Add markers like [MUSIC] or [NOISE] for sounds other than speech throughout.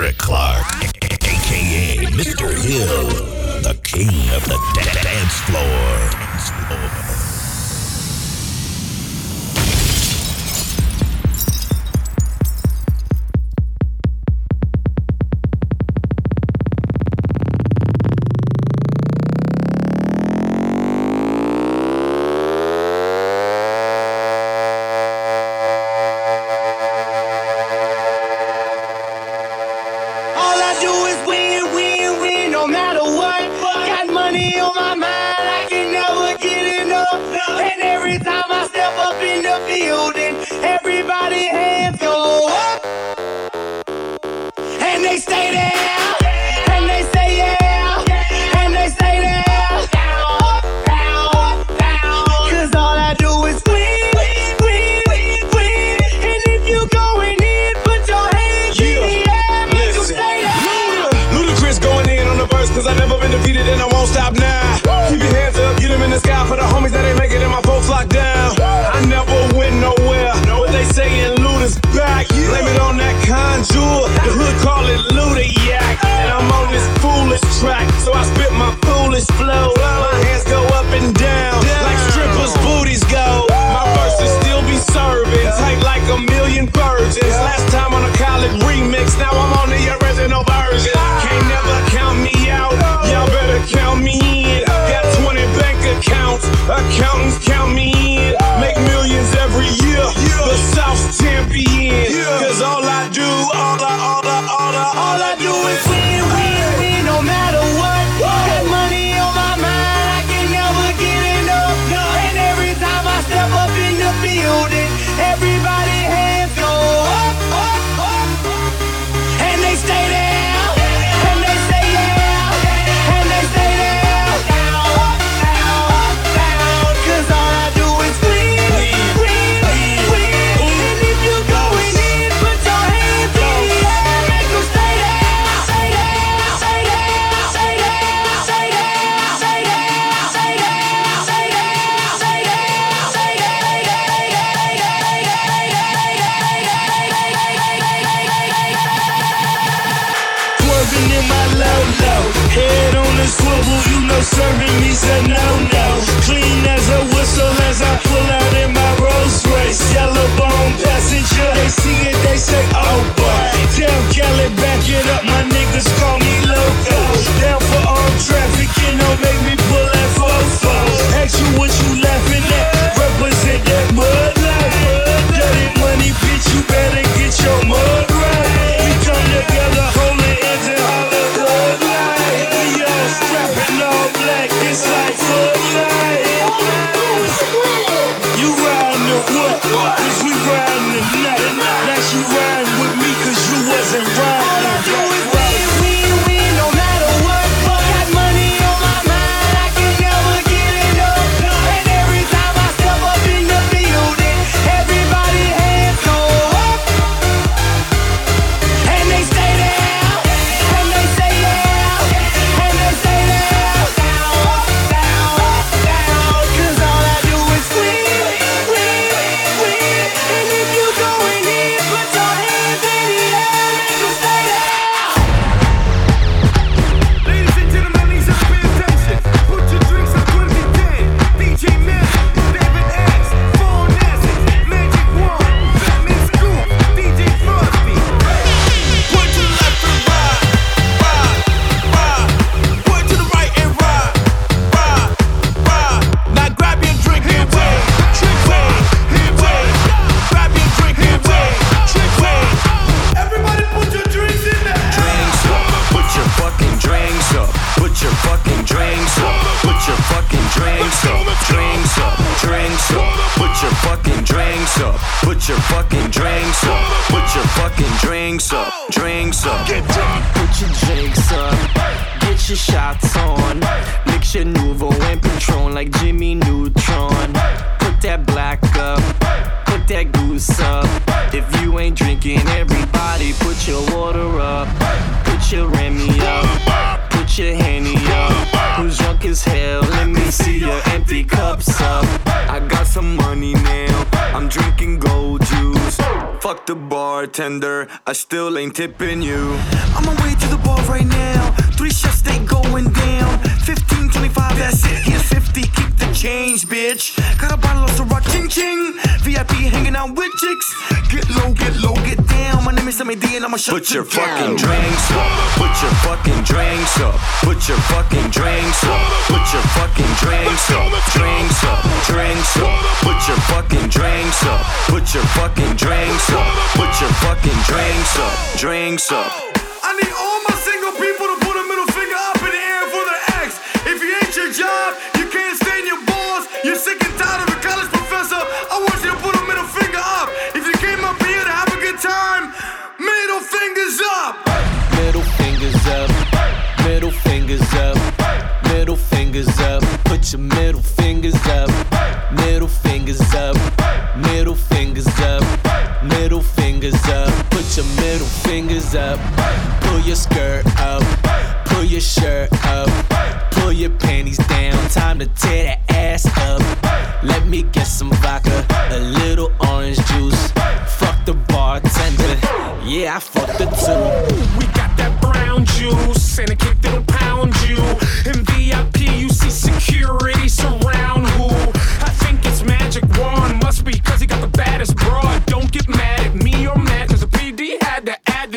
Patrick Clark, aka Mr. Hill, the king of the dance floor. serving me said no, no. Clean as a whistle as I pull out in my Rolls Royce. Yellow bone passenger. They see it, they say, Fuck the bartender, I still ain't tipping you. I'm on way to the bar right now. Three shots, they going down. 15, 25, that's it. Here's 50, keep the change, bitch. Got a bottle of Ciroc, ching ching. VIP hanging out with chicks. Get low, get low, get down. My name is Sammy D and I'ma shut Put your down. fucking drinks up. Put your fucking drinks up. Put your fucking drinks up. Put your fucking drinks up. Drinks up. Drinks up. Put your fucking drinks up. Put your fucking drinks up. Put your fucking drinks up. Drinks up. I need all my single people to up, pull your skirt up, pull your shirt up, pull your panties down. Time to tear that ass up. Let me get some vodka, a little orange juice. Fuck the bartender, yeah, I fucked the two. We got that brown juice and a kick that'll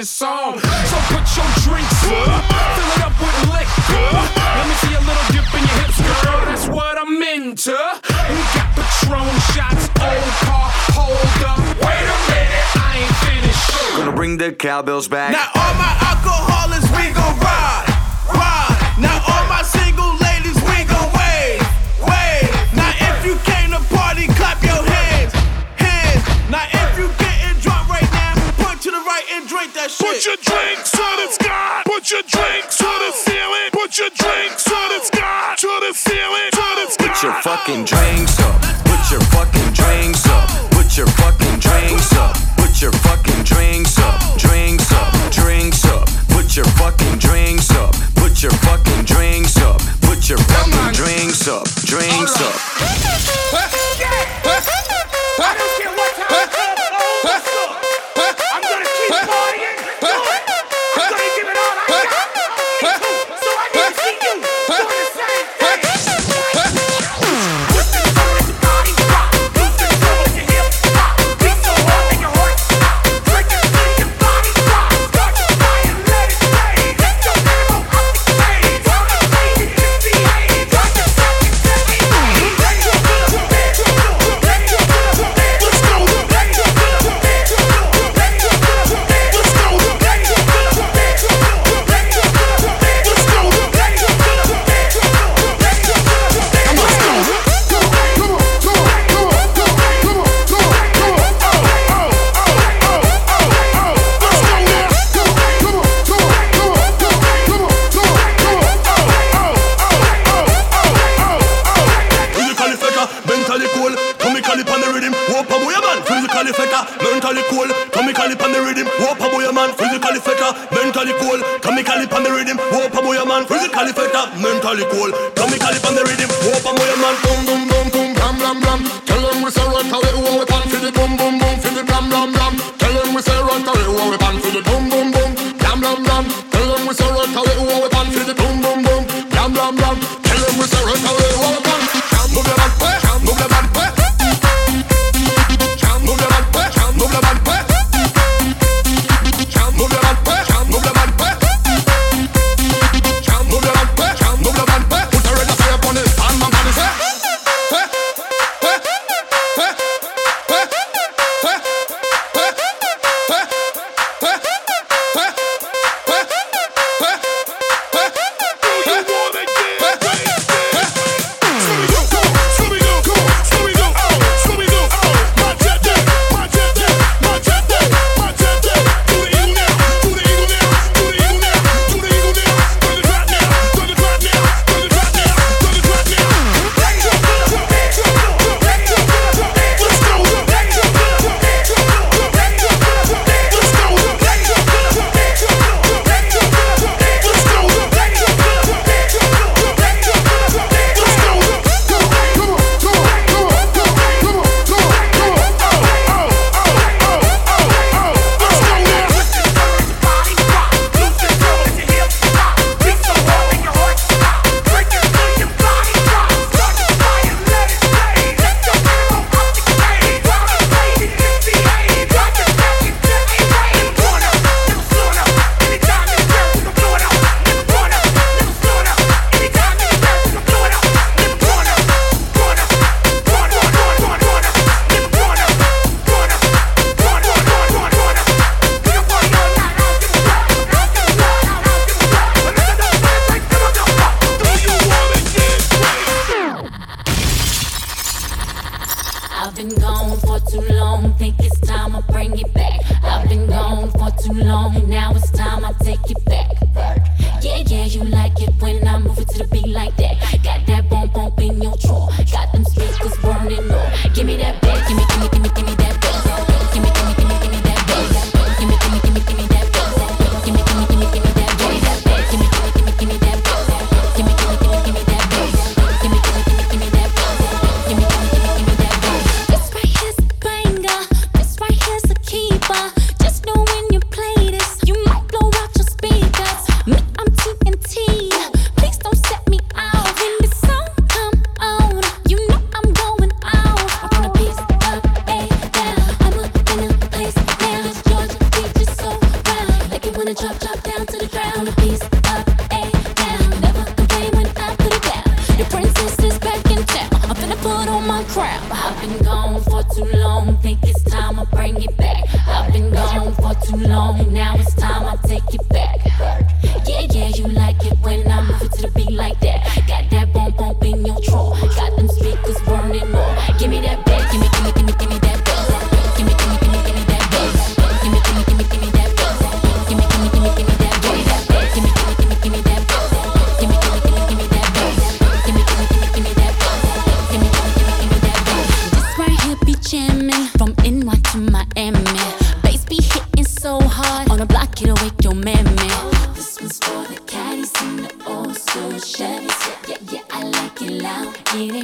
this song. So put your drinks up, fill it up with liquor. Let me see a little dip in your hips, girl, that's what I'm into. We got Patron shots, old car, hold up. Wait a minute, I ain't finished. Gonna bring the cowbells back. Now all my alcoholics, we gon' ride, ride. Now all my that shit. Put your drinks to the sky. Put your drinks to the ceiling. Put your drinks to the sky. To the ceiling. To the sky. Put your fucking drinks up. Put your fucking drinks up. Put your fucking drinks up. Put your fucking drinks up. Drinks up. Drinks up. Put your fucking drinks up. Put your fucking drinks up. Put your fucking drinks up. Drinks up.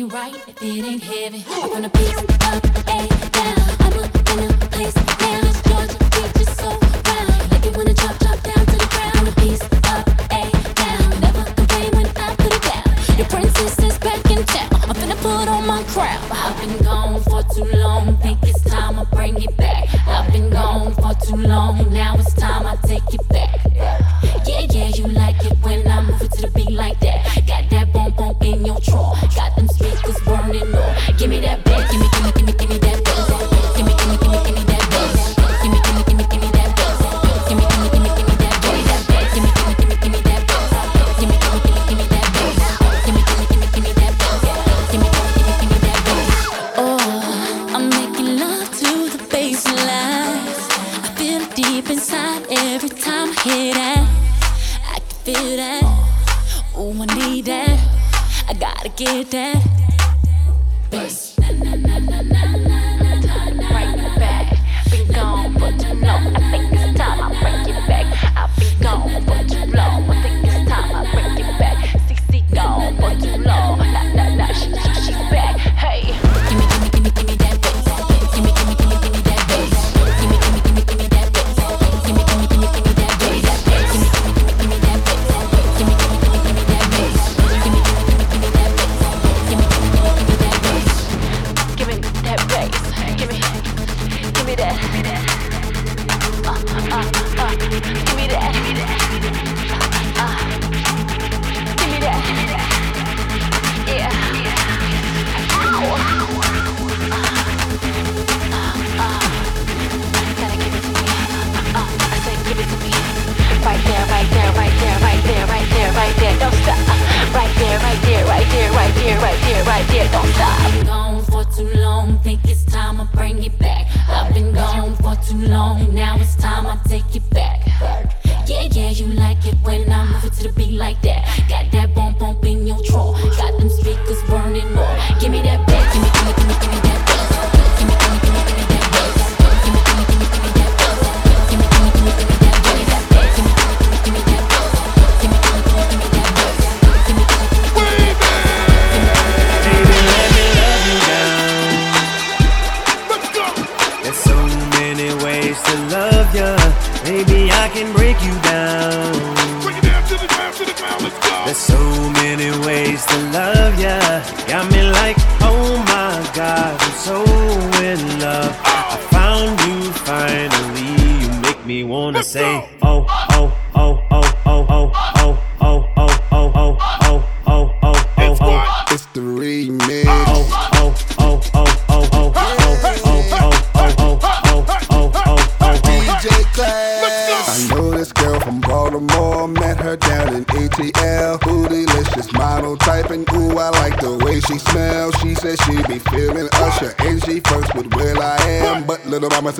right, if it ain't heavy, I'm gonna beat up. I'm a place so round. Like down to the ground. Up. Never complain when I put it down. Your princess is. I'm finna put on my crown. I've been gone for too long. Think it's time I bring it back. I've been gone for too long. Now it's time I take it back.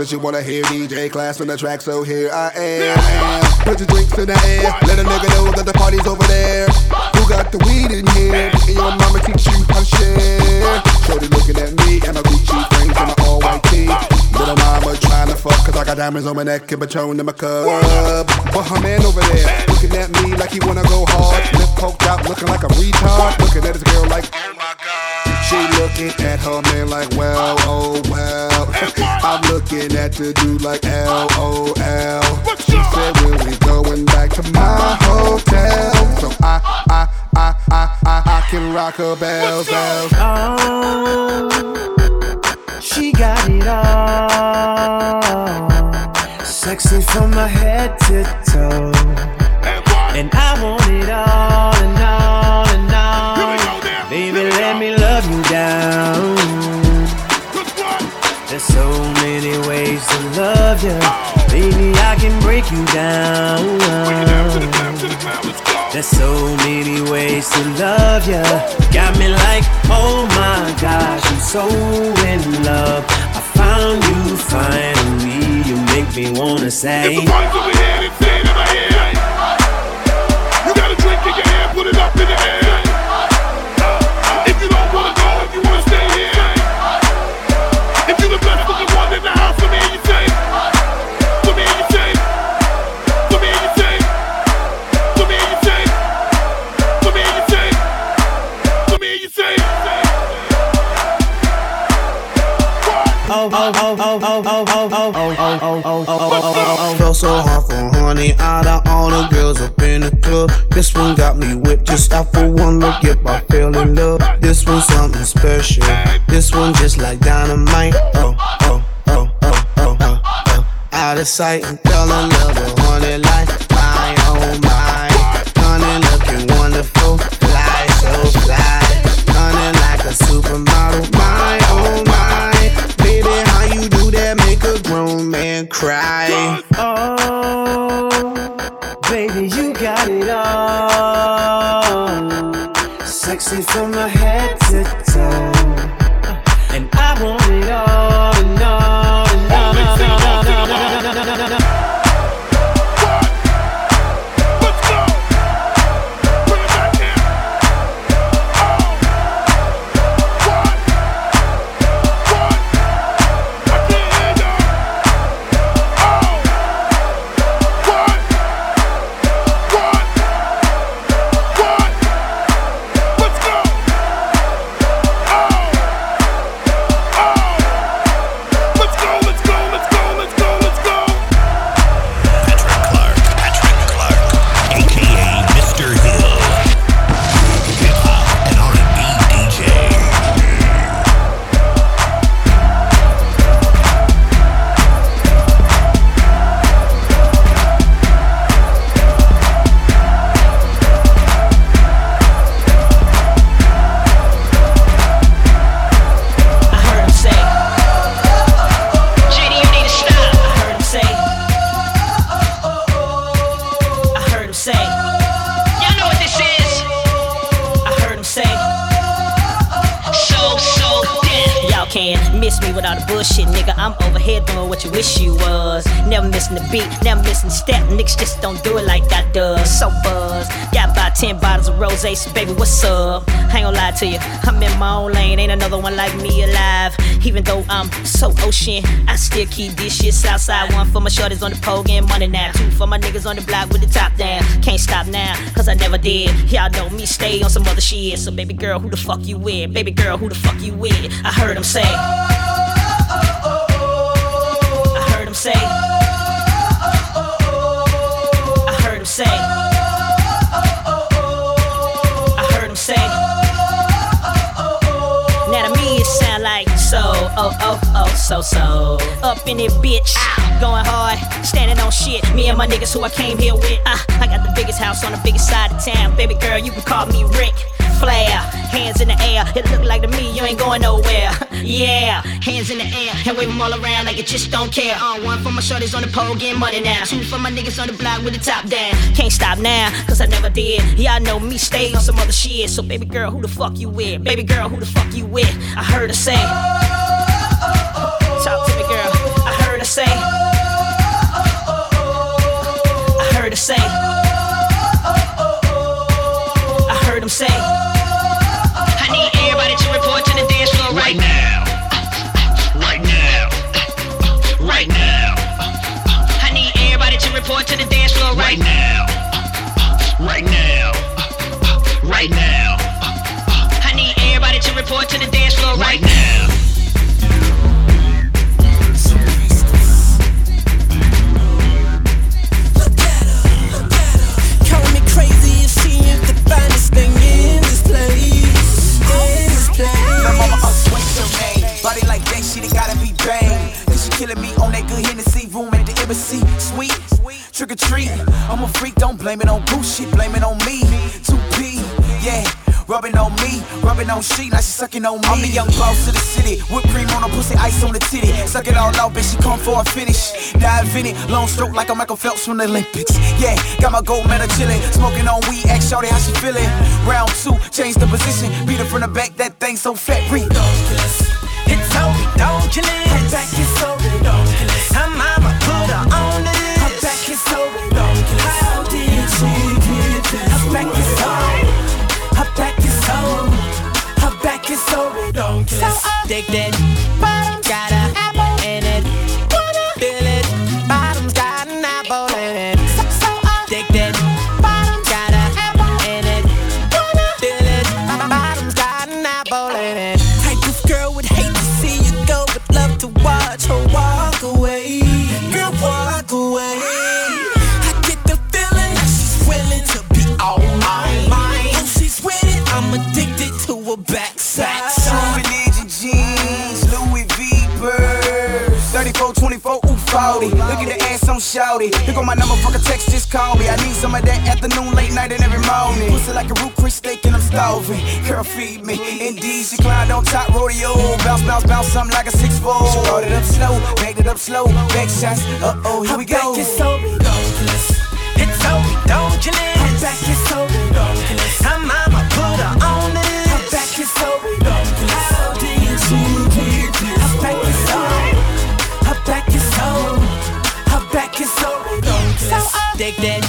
Said she wanna hear DJ class on the track, so here I am. Put your drinks in the air, let a nigga know that the party's over there. Who got the weed in here? And your mama teach you how to share. Shorty looking at me and my Gucci frames and my all white tee. Little mama trying to fuck, cause I got diamonds on my neck and Patron in my cup. But her man over there, looking at me like he wanna go hard. Lip poked out, looking like a retard. Looking at his girl like. She looking at her man like, well, oh well. I'm looking at the dude like, LOL. She said, when we going back to my hotel? So I, I, I, I, I, I can rock her bells, bells. Oh, she got it all. Sexy from my head to toe. And I want it all and all and all. Down. There's so many ways to love you. Baby, I can break you down. There's so many ways to love you. Got me like, oh my gosh, I'm so in love. I found you finally. You make me wanna say. Felt so hard for honey out of all the girls up in the club. This one got me whipped just for one look. Yep, I fell in love. This one's something special. This one just like dynamite. Oh, oh, oh, oh, oh, oh, oh. Out of sight and fell in love with honey like my oh my. Honey looking wonderful, fly so fly. Honey like a supermodel, cry. Oh, baby, you got it all. Sexy from my head beat, never missing step. Niggas just don't do it like I does. So buzz. Got about 10 bottles of rose, so baby, what's up? I ain't gonna lie to you, I'm in my own lane. Ain't another one like me alive. Even though I'm so ocean, I still keep this shit Southside. One for my shorties on the pole, getting money now. Two for my niggas on the block with the top down. Can't stop now, cause I never did. Y'all know me, stay on some other shit. So, baby girl, who the fuck you with? Baby girl, who the fuck you with? I heard him say. So, so. Up in it, bitch. Going hard, standing on shit. Me and my niggas who I came here with. Uh, I got the biggest house on the biggest side of town. Baby girl, you can call me Ric. Flair, hands in the air. It look like to me you ain't going nowhere. [LAUGHS] yeah, hands in the air and wave them all around like you just don't care. Uh, one for my shorties on the pole getting money now. Two for my niggas on the block with the top down. Can't stop now, cause I never did. Y'all know me, stay on some other shit. So baby girl, who the fuck you with? Baby girl, who the fuck you with? I heard her say. I heard her say. I heard him say. I need everybody to report to the dance floor right now. Right now. Right now. I need everybody to report to the dance floor right now. Right now. Right now. I need everybody to report to the dance floor right now. Me. Body like that, shit, it gotta be bang. Cause she killing me on that good Hennessy room at the embassy. Sweet, trick or treat. I'm a freak, don't blame it on Gucci, blame it on me. 2P, yeah. Rubbing on me, rubbing on she, now she sucking on me. I'm the young boss of the city, whipped cream on her pussy, ice on the titty. Suck it all out, bitch, she come for a finish. Dive in it, long stroke like a Michael Phelps from the Olympics. Yeah, got my gold medal chillin', smoking on weed, ask shorty how she feelin'. Round two, change the position, beat her from the back, that thing so fat, ridiculous. It's so ridiculous. Her back is so ridiculous. So uh, addicted. Some of that afternoon, late night, and every morning. Pussy like a Ruth's Chris steak, and I'm starving. Girl, feed me. Indeed, she climbed on top rodeo. Bounce, bounce, bounce, something like a 6'4. Started up slow, backed it up slow. Back shots, uh oh, here we go. Back is so ridiculous. It's so ridiculous. Her back is so ridiculous. Her mama put her on this. Her back is so ridiculous. How did she get this? Her back is so. Her back is so. Her back is so ridiculous. So addicted. Bottom's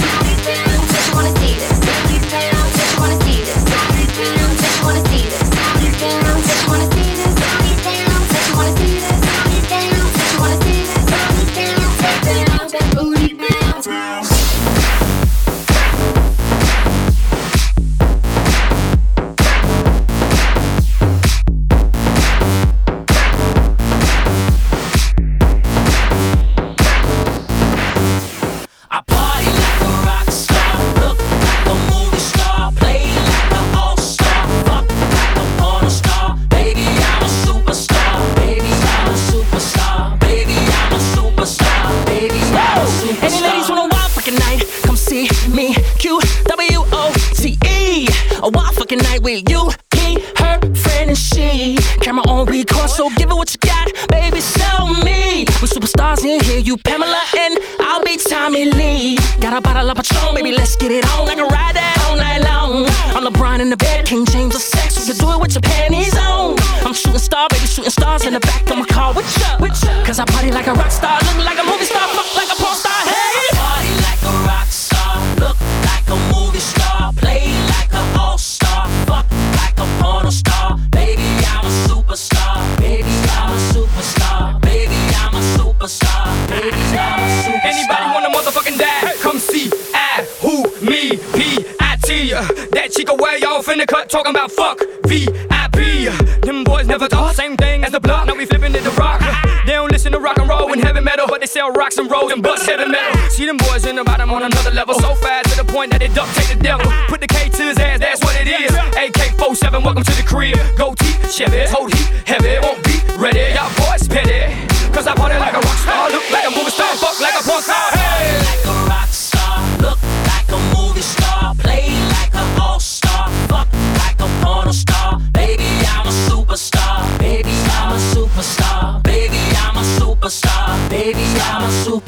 like a rock star, rocks and bust heavy metal. See them boys in the bottom on another level, so fast to the point that they duct tape the devil. Put the K to his ass, that's what it is. AK-47, welcome to the crib. Go T, Chevy, hold heat, heavy, won't be ready. Y'all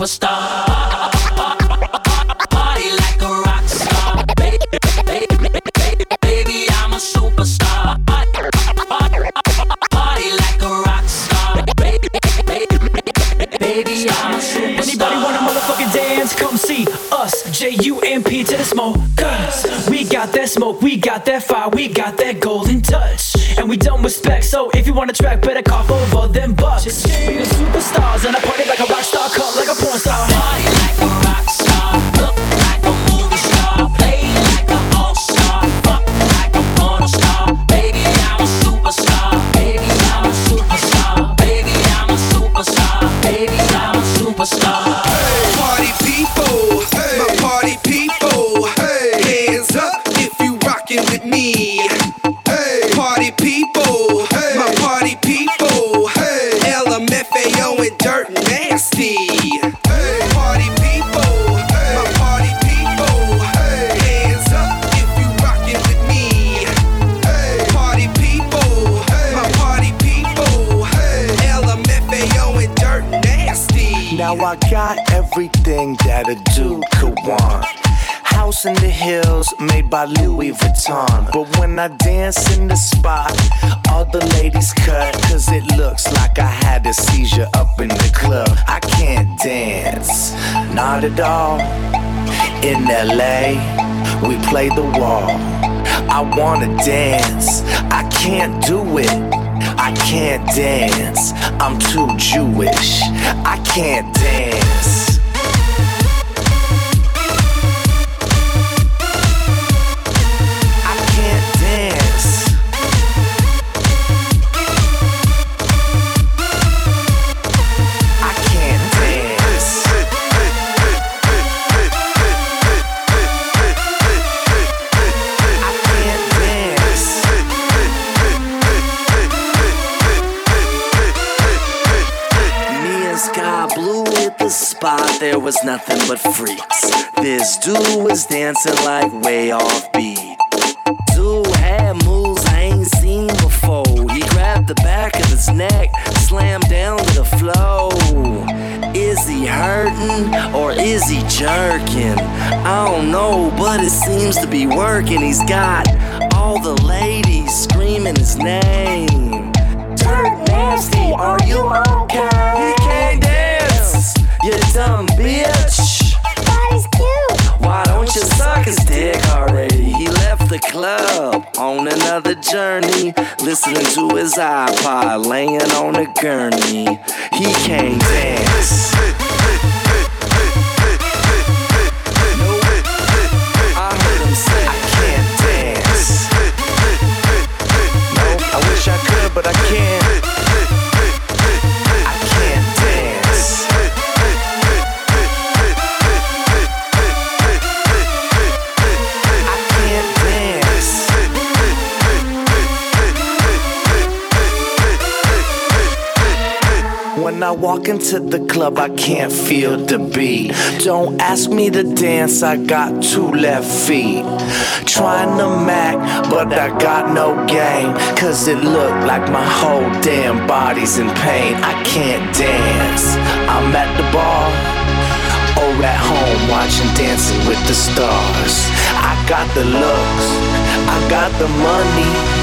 superstar. Anybody want a motherfucking dance? Come see us, J-U-M-P to the smokers. We got that smoke, we got that fire, we got that golden touch. And we don't respect, so if you want a track, better cough over them bucks. We the superstars, and I party like a rock star, cut Vuitton. But when I dance in the spot, all the ladies cut. Cause it looks like I had a seizure up in the club. I can't dance, not at all. In LA, we play the wall. I wanna dance, I can't do it. I can't dance, I'm too Jewish. I can't dance. There was nothing but freaks. This dude was dancing like way off beat. Dude had moves I ain't seen before. He grabbed the back of his neck, slammed down to the floor. Is he hurting or is he jerking? I don't know, but it seems to be working. He's got all the ladies screaming his name. Dirt nasty, are you okay? He can't dance, you dumb bitch. Body's cute. Why don't you suck his dick already? He left the club on another journey, listening to his iPod, laying on a gurney. He can't dance. I'm really saying can't dance. I wish I could, but I him walk into the club, I can't feel the beat. Don't ask me to dance, I got two left feet. Trying to mac, but I got no game. Cause it look like my whole damn body's in pain. I can't dance. I'm at the bar or at home watching Dancing with the Stars. I got the looks, I got the money.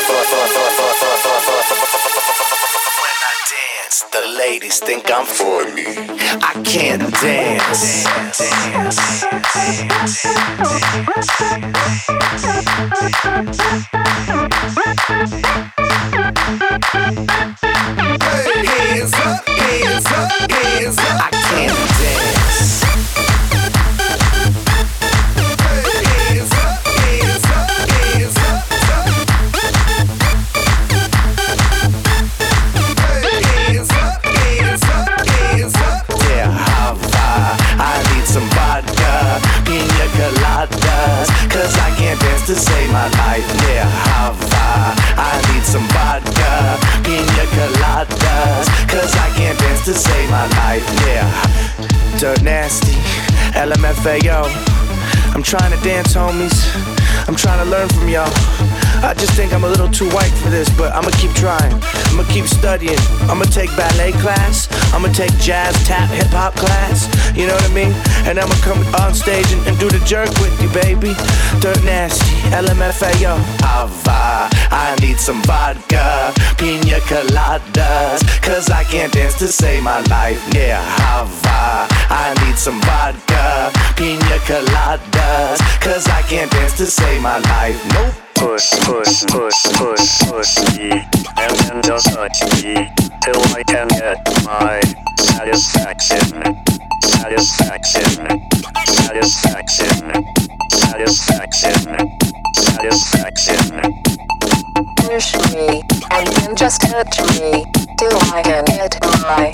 ladies think I'm funny. I can't dance. Hands up, hands up, hands up. I can't dance. To save my life. Yeah, Hava. I need some vodka, pina coladas. Cause I can't dance to save my life. Yeah. Dirt nasty, LMFAO. I'm trying to dance, homies. I'm trying to learn from y'all. I just think I'm a little too white for this, but I'ma keep trying. I'ma keep studying. I'ma take ballet class. I'ma take jazz, tap, hip hop class. You know what I mean? And I'ma come on stage and, and do the jerk with you, baby. Dirt nasty, LMFAO. Ava, I need some vodka, pina coladas. Cause I can't dance to save my life. Yeah, Hava, I need some vodka, pina coladas. Cause I can't dance to save my life. Nope. Push, push, push, push, push me, and then just touch me till I can get my satisfaction, satisfaction, satisfaction, satisfaction, satisfaction. Push me, and then just touch me, till I can get my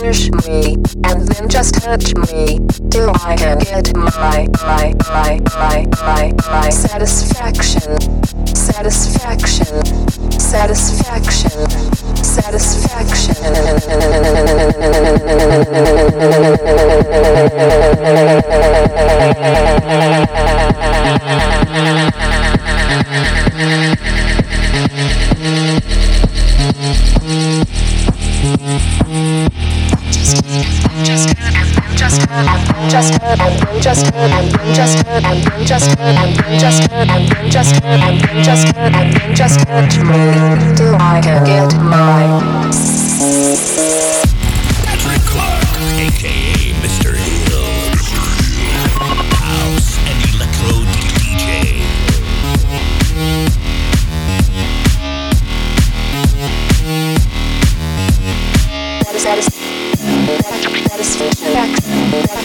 Push me, and then just touch me, till I can get my, my, my, my, my, my satisfaction, satisfaction, satisfaction, [LAUGHS] just heard and then just heard and then just heard and then just heard and then just heard and then just heard and then just heard dream till I can get my Patrick Clark, aka Mr. Hill, house and electro DJ. That is that is that is that is fiction. Yeah.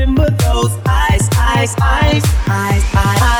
remember those eyes, eyes, eyes, eyes, eyes. eyes.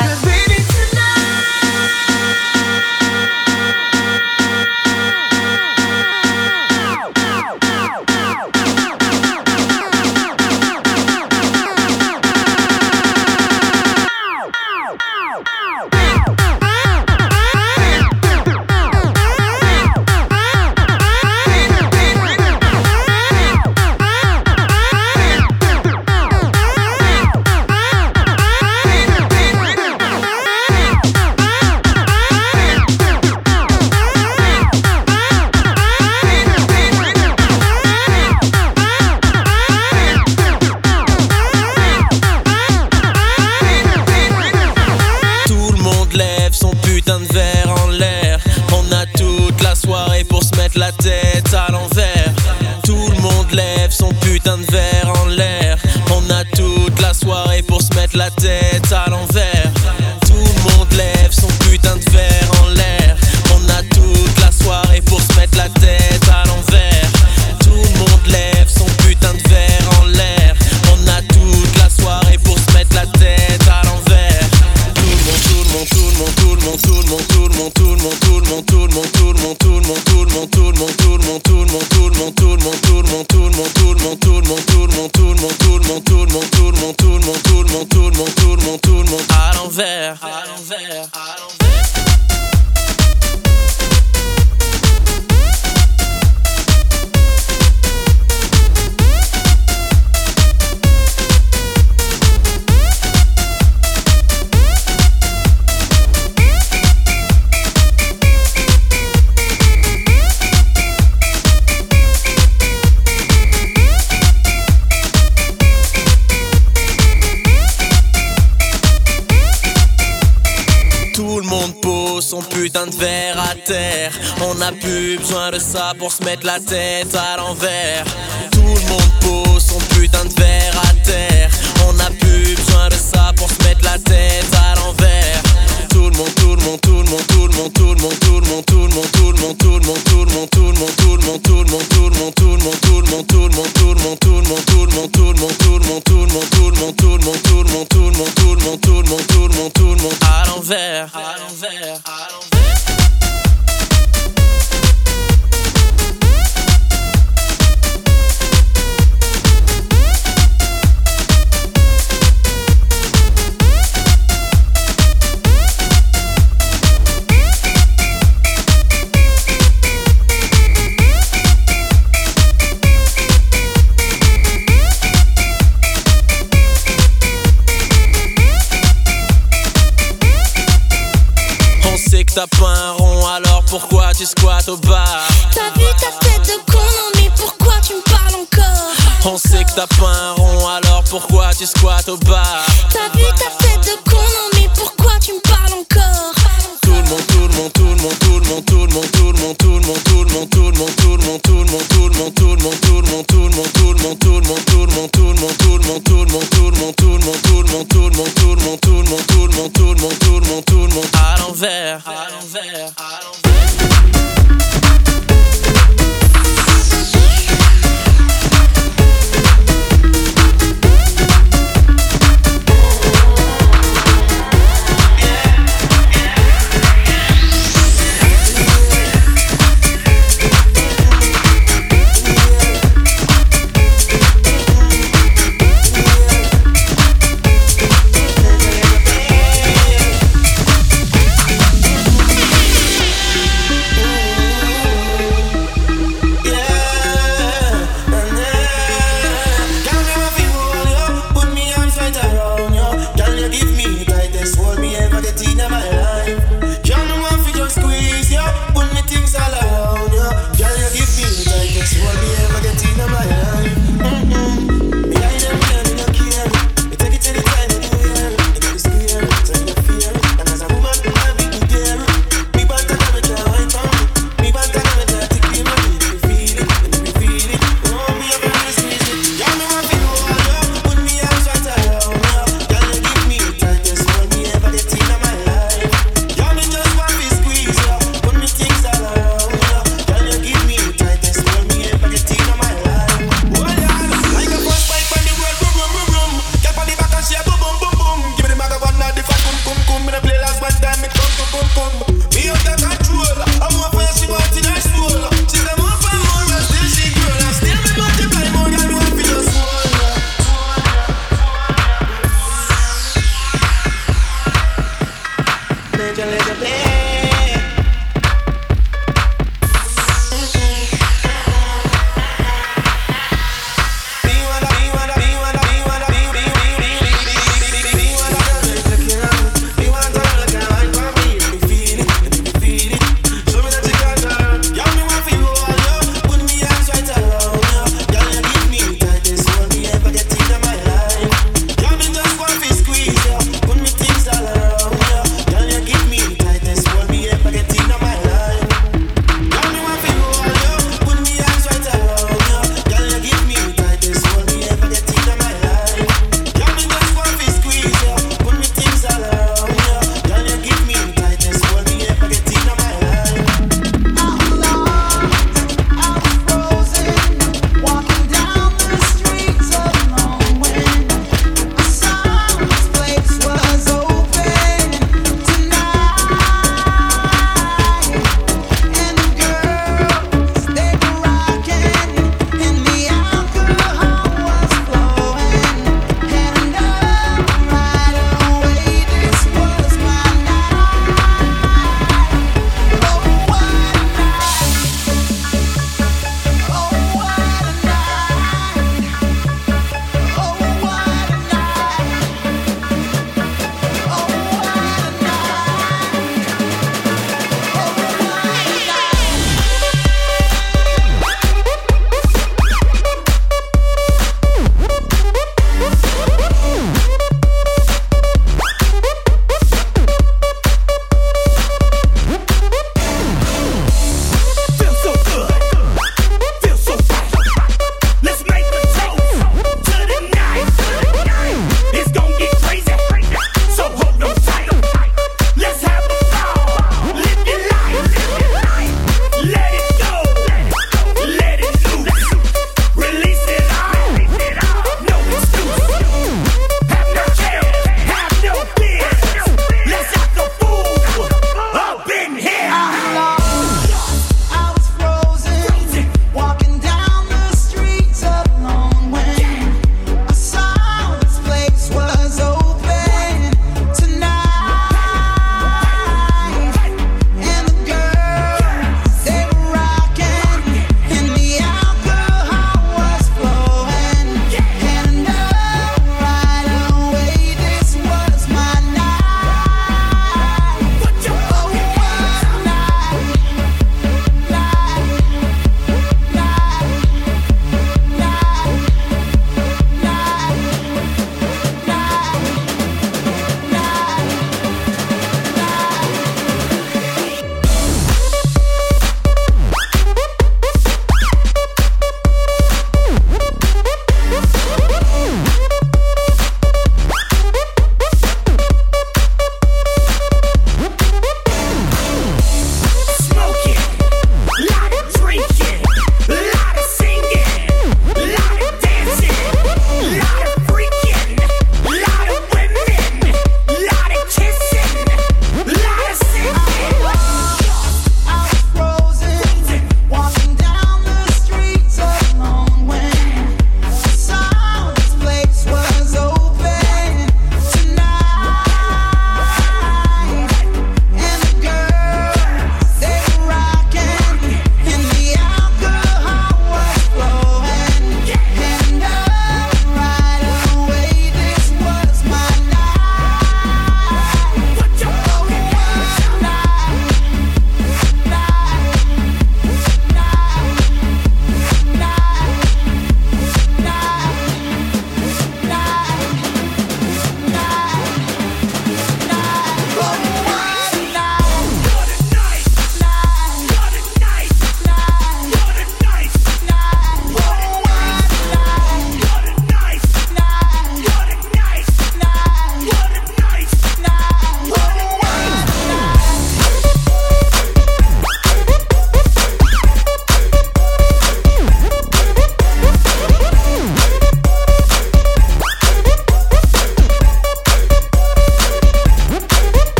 mettre la tête.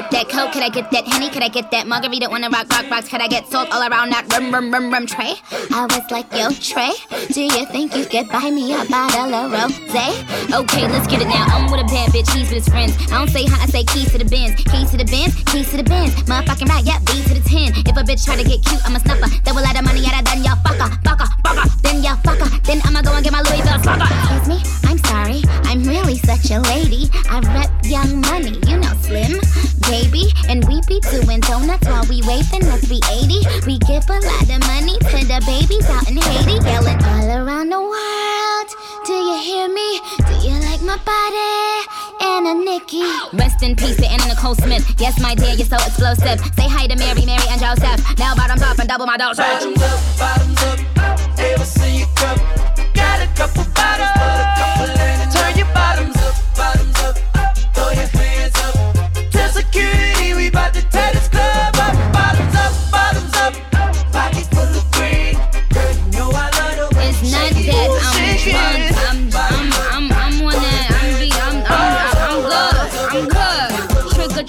Get that Coke? Can I get that Henny? Can I get that Margarita? Wanna rock, rock, rocks? Can I get salt all around that rum, rum, rum, rum tray? I was like, yo, Trey, do you think you could buy me a bottle of rosé? Okay, let's get it now. I'm with a bad bitch, he's with his friends. I don't say hi, I say keys to the Benz. Keys to the Benz, keys to the Benz. Motherfucking right, yeah, B to the 10. If a bitch try to get cute, I'm a snuffer. Will let the money out of then y'all fucker, fucker, fucker. Then y'all fucker. Then I'ma go and get my Louis Vuitton fucker. Excuse me, I'm sorry. I'm really such a lady. I rep young money, you know, slim, baby. And we be doing donuts while we wait, then must be 80. We give a lot of money to the babies out in Haiti, yelling all around the world. Do you hear me? Do you like my body? And a Nikki. Rest in peace to Anna Nicole Smith. Yes, my dear, you're so explosive. Say hi to Mary, Mary, and Joseph. Now bottoms up and double my dose. Bottoms up, bottoms up. Ever see you cup? Got a couple bottles, but a couple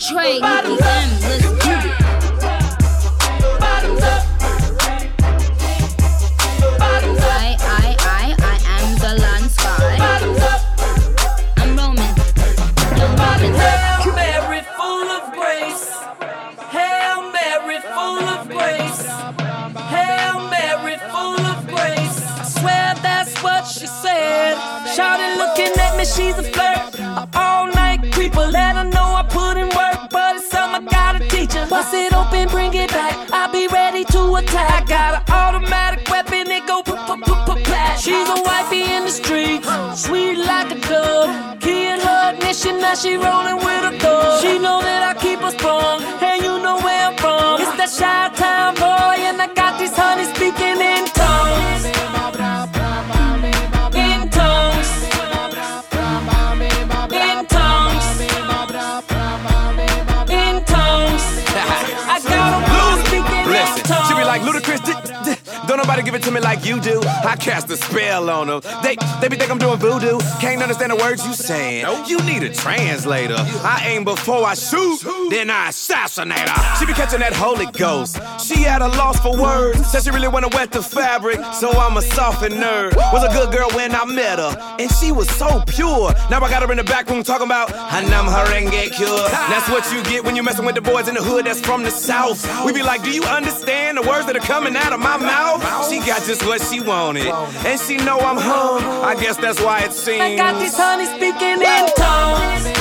good. Trick or treat, EPM, let's get it. Bottoms up. Bottoms up. I, I, I, I am the land sky. I'm Roman. Young Roman. Hail Mary, full of grace. Hail Mary, full of grace. Hail Mary, full of grace. I swear that's what she said. Shouted, looking at me, she's. A streets, sweet like a dove. Key in her ignition, now she rolling with a thug. She know that I keep her strong, and you know where I'm from. It's that Chi-Town boy, and I got these honeys speaking in tongues. In tongues. In tongues. In tongues. I got 'em all speaking in tongues. she be like ludicrous. Don't nobody give it to me like you do. I cast a spell on them. They they be think I'm doing voodoo. Can't understand the words you saying. You need a translator. I aim before I shoot, then I assassinate her. She be catching that Holy Ghost. She at a loss for words. Said she really wanna wet the fabric, so I'm a softened nerd. Was a good girl when I met her, and she was so pure. Now I got her in the back room talking about Hanam Harenge cure. That's what you get when you messing with the boys in the hood that's from the south. We be like, do you understand the words that are coming out of my mouth? She got just what she wanted, and she know I'm home. I guess that's why it seems. I got these honey speaking in tongues.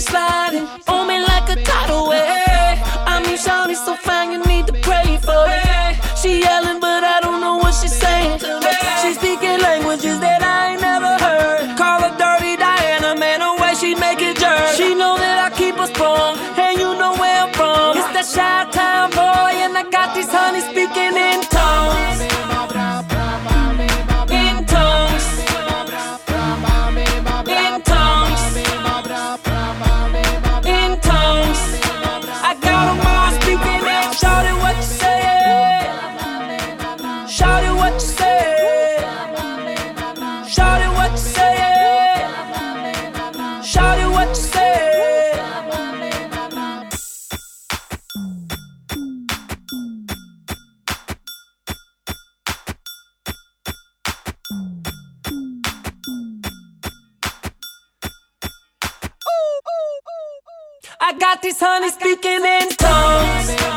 Sliding got these honey speaking in tongues.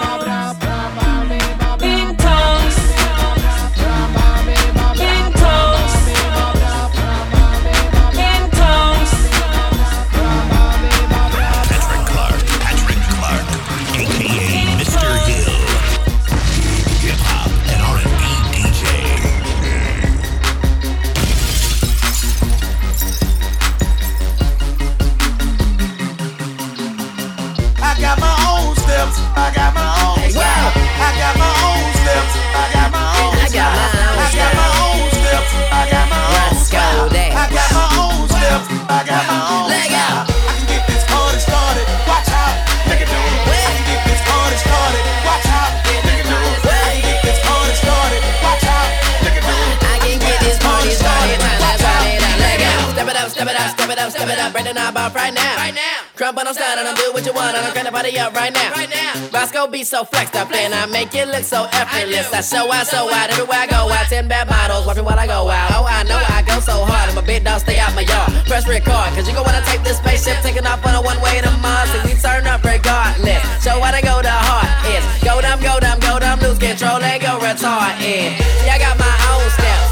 It up, step it up. Break the knob off right now. Right now. Crump on style and I'm do what you want and I'm the party up right now. Right now. Roscoe be so flexed up and I make it look so effortless. I show out so wide everywhere I go out. Ten bad models watch me while I go out. Oh, I know I go so hard. I'm a big dog, stay out my yard. Press record, cause you gon' wanna take this spaceship, taking off on a one way to Mars. And we turn up regardless. Show how to go the heart is. Go dumb, go dumb, go dumb, lose control and go retard in. See, I got my own steps,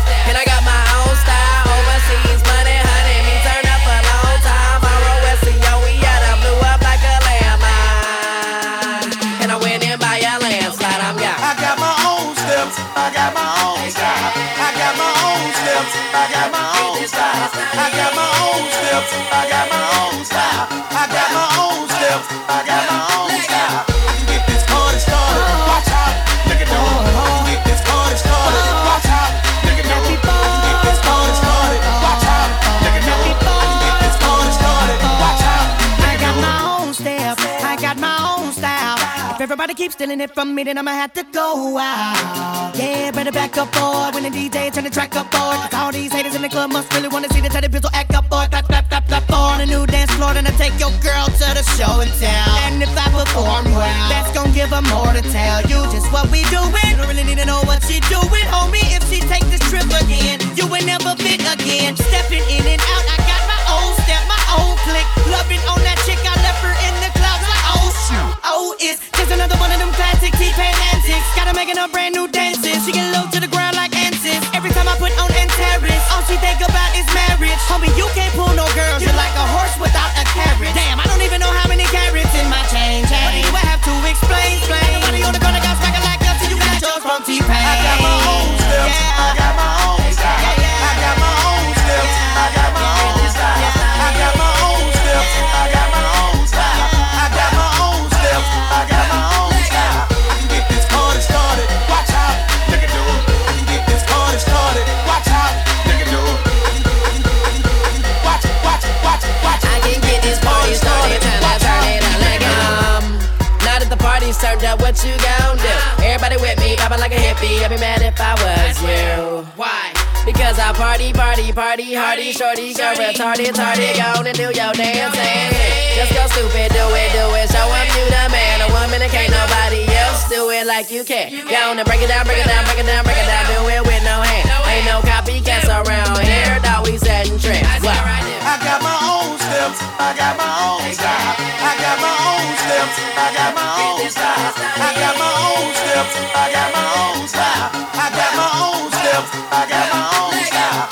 everybody keeps stealing it from me, then I'ma have to go out. Yeah, better back up, boy. When the DJ turn the track up, boy. 'Cause all these haters in the club must really wanna see the teddy pistol act boy. Clap, clap, clap, clap. On a new dance floor, then I take your girl to the show and tell. And if I perform well, that's gonna give her more to tell you just what we doing. You don't really need to know what she doing, homie. If she take this trip again, you will never fit again. Stepping in and out, I got my own step, my own click. Loving on that chick, I left her in the clouds like, oh shoot. Oh, it's just another one of them classic T-Pain antics. Gotta make her brand new dances. She get low to the ground like Homie, you can't pull what you gon' do? Everybody with me, poppin' like a hippie. I'd be mad if I was you. Why? Because I party, party, party, hardy, shorty, girl, retarded, tardy, go and do your dance and Just go stupid, do it, do it, show 'em you the man, a woman, and can't nobody else do it like you can. Go on and break it down, break it down, break it down, break it down, do it with no hand. Ain't no copycats around here, dog, we setting trends. What? I got my own steps. I got my own style. I got my own steps. I got my own style. I got my own steps. I got my own style. I got my own steps. I got my own style.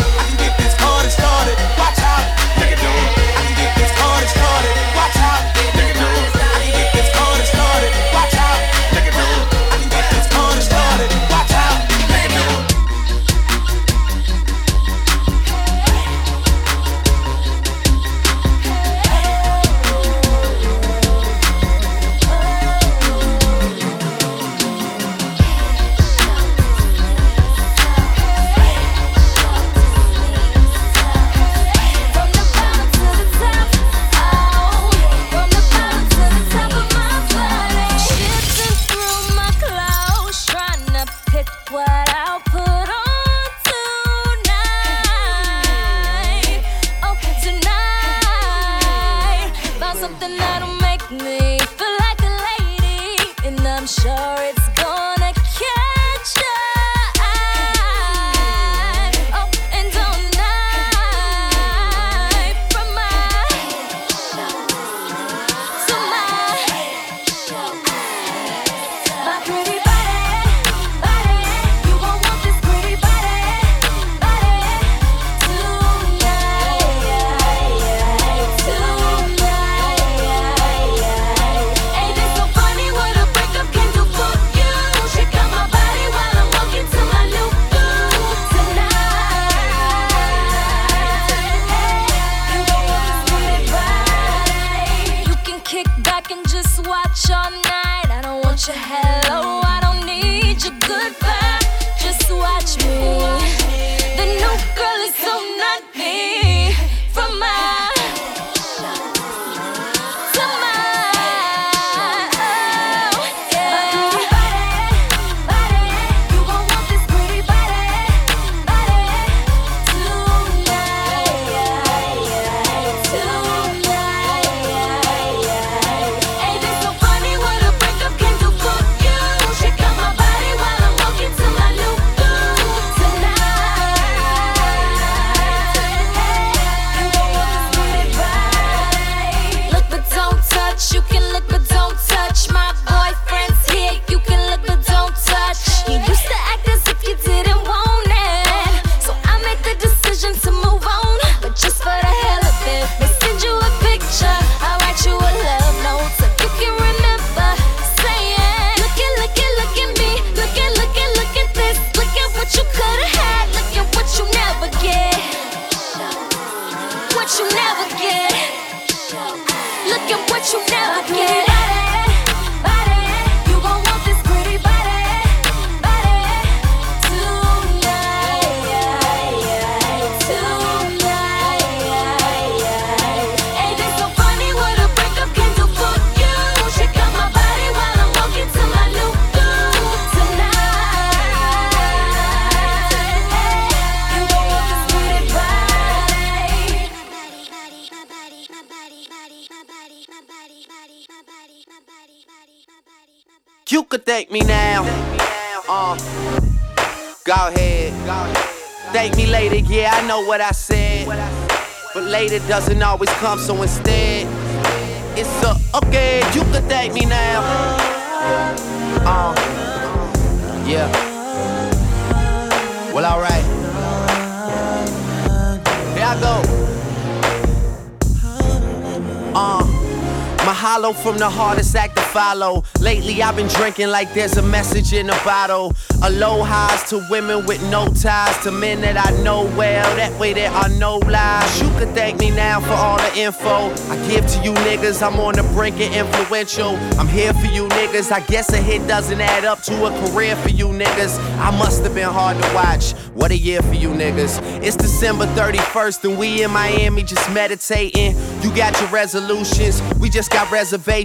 From the hardest act to follow. Lately, I've been drinking like there's a message in a bottle. Aloha's to women with no ties, to men that I know well. That way, there are no lies. You could thank me now for all the info I give to you niggas. I'm on the brink of influential. I'm here for you niggas. I guess a hit doesn't add up to a career for you niggas. I must have been hard to watch. What a year for you niggas. It's December 31st, and we in Miami just meditating. You got your resolutions, we just got reservations.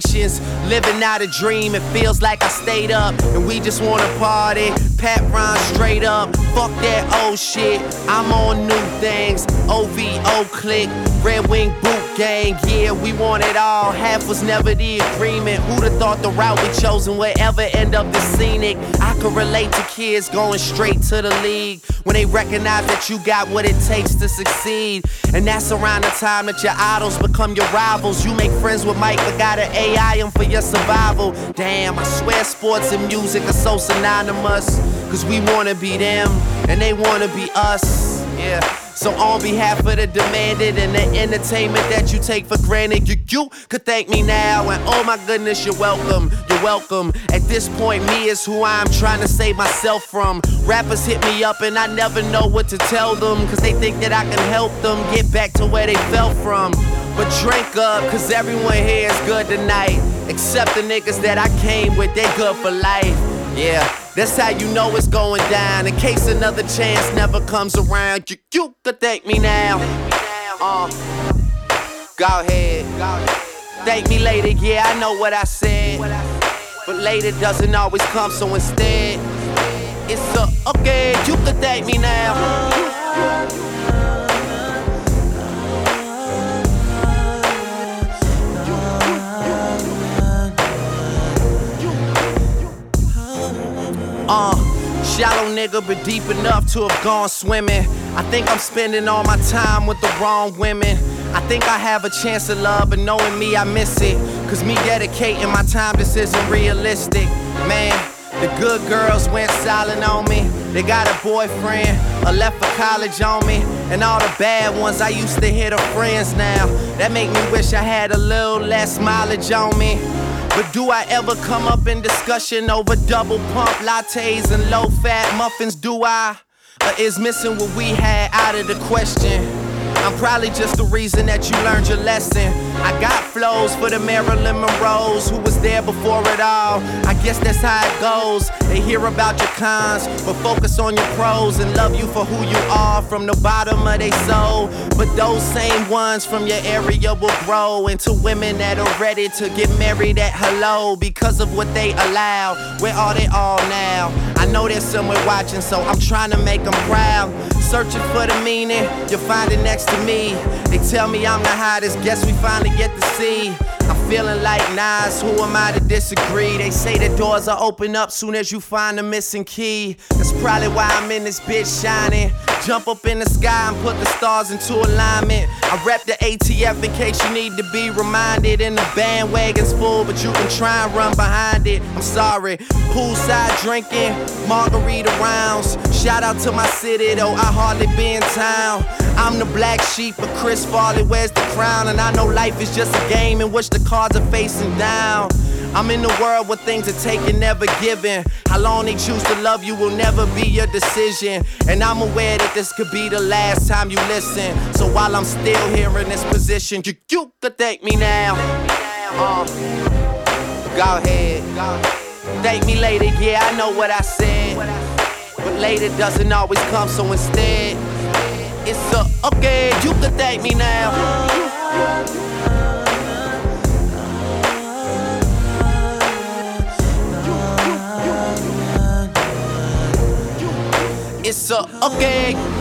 Living out a dream, it feels like I stayed up, and we just wanna party. Pat Ron straight up, fuck that old shit. I'm on new things. OVO click, Red Wing boot gang. Yeah, we want it all. Half was never the agreement. Who'da thought the route we chosen would ever end up this scenic? I could relate to kids going straight to the league when they recognize that you got what it takes to succeed. And that's around the time that your idols become your rivals. You make friends with Mike, but gotta AI him for your survival. Damn, I swear sports and music are so synonymous. Cause we wanna be them, and they wanna be us. Yeah. So on behalf of the demanded and the entertainment that you take for granted, you, you could thank me now. And oh my goodness, you're welcome. You're welcome. At this point, me is who I'm trying to save myself from. Rappers hit me up and I never know what to tell them. Cause they think that I can help them get back to where they fell from. But drink up, cause everyone here is good tonight. Except the niggas that I came with, they good for life. Yeah, that's how you know it's going down. In case another chance never comes around, you, you could thank me now. Uh, go ahead. Thank me later, yeah, I know what I said. But later doesn't always come, so instead, it's a okay, you could thank me now. Uh, nigga, but deep enough to have gone swimming. I think I'm spending all my time with the wrong women. I think I have a chance of love, but knowing me, I miss it. Cause me dedicating my time just isn't realistic. Man, the good girls went silent on me. They got a boyfriend, or left for college on me. And all the bad ones I used to hit are friends now. That make me wish I had a little less mileage on me. But do I ever come up in discussion over double pump lattes and low fat muffins? Do I? Or is missing what we had out of the question? I'm probably just the reason that you learned your lesson. I got flows for the Marilyn Monroes who was there before it all. I guess that's how it goes. They hear about your cons, but focus on your pros and love you for who you are from the bottom of their soul. But those same ones from your area will grow into women that are ready to get married at hello because of what they allow. Where are they all now? I know there's someone watching, so I'm trying to make them proud. Searching for the meaning, you'll find it next to me. They tell me I'm the hottest, guess we finally get to see. I'm feeling like Nas, who am I to disagree? They say the doors are open up soon as you find the missing key. That's probably why I'm in this bitch shining. Jump up in the sky and put the stars into alignment. I rep the ATF in case you need to be reminded. And the bandwagon's full, but you can try and run behind it. I'm sorry. Poolside drinking, margarita rounds. Shout out to my city, though I hardly be in town. I'm the black sheep, but Chris Farley wears the crown. And I know life is just a game in which the cards are facing down. I'm in the world where things are taken, never given. How long they choose to love you will never be your decision. And I'm aware that this could be the last time you listen. So while I'm still here in this position, you, you could thank me now. Uh, go ahead. Thank me later, yeah, I know what I said. But later doesn't always come, so instead, it's a okay, you could thank me now. It's a okay.